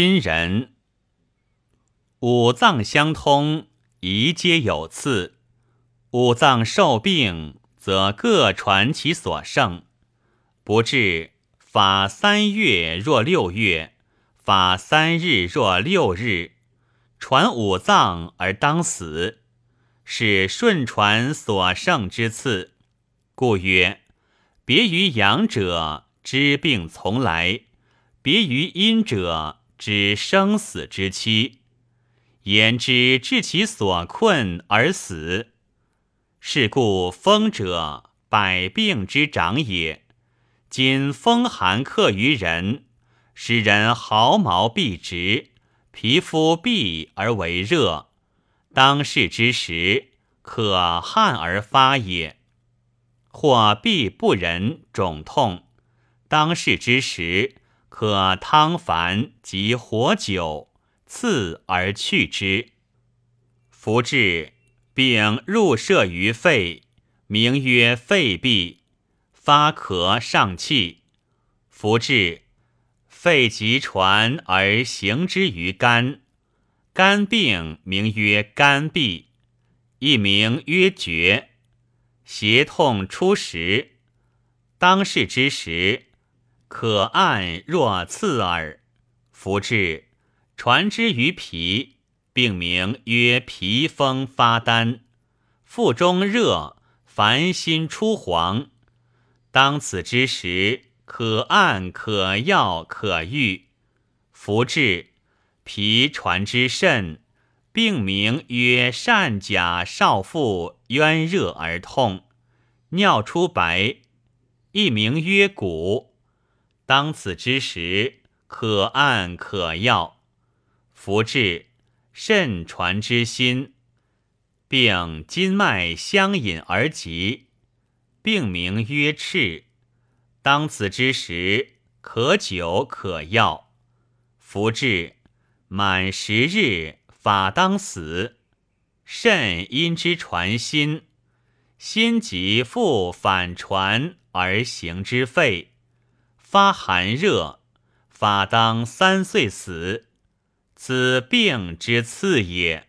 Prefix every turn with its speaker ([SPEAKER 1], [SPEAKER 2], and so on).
[SPEAKER 1] 今人五脏相通，宜皆有次。五脏受病，则各传其所胜，不治。法三月若六月，法三日若六日，传五脏而当死，是顺传所胜之次。故曰：别于阳者，知病从来；别于阴者，知生死之期。言之治其所困而死。是故风者，百病之长也。今风寒克于人，使人毫毛必直，皮肤闭而为热。当世之时，可汗而发也；或必不仁，肿痛。当世之时，可汤凡及火酒，刺而去之。服治病入射于肺，名曰肺痹。发咳上气，服治肺急传而行之于肝，肝病名曰肝痹，一名曰厥。胁痛初时，当世之时，可按若刺耳。服治传之于脾，病名曰脾风发丹，腹中热，烦心出黄。当此之时，可按，可药，可愈。服治，脾传之肾，病名曰善甲少腹冤热而痛，尿出白，一名曰谷。当此之时，可按，可药。服治，肾传之心，病筋脉相引而急。病名曰赤，当此之时，可久可药。服治，满十日，法当死。肾因之传心，心即复反传而行之肺，发寒热，法当三岁死。此病之次也。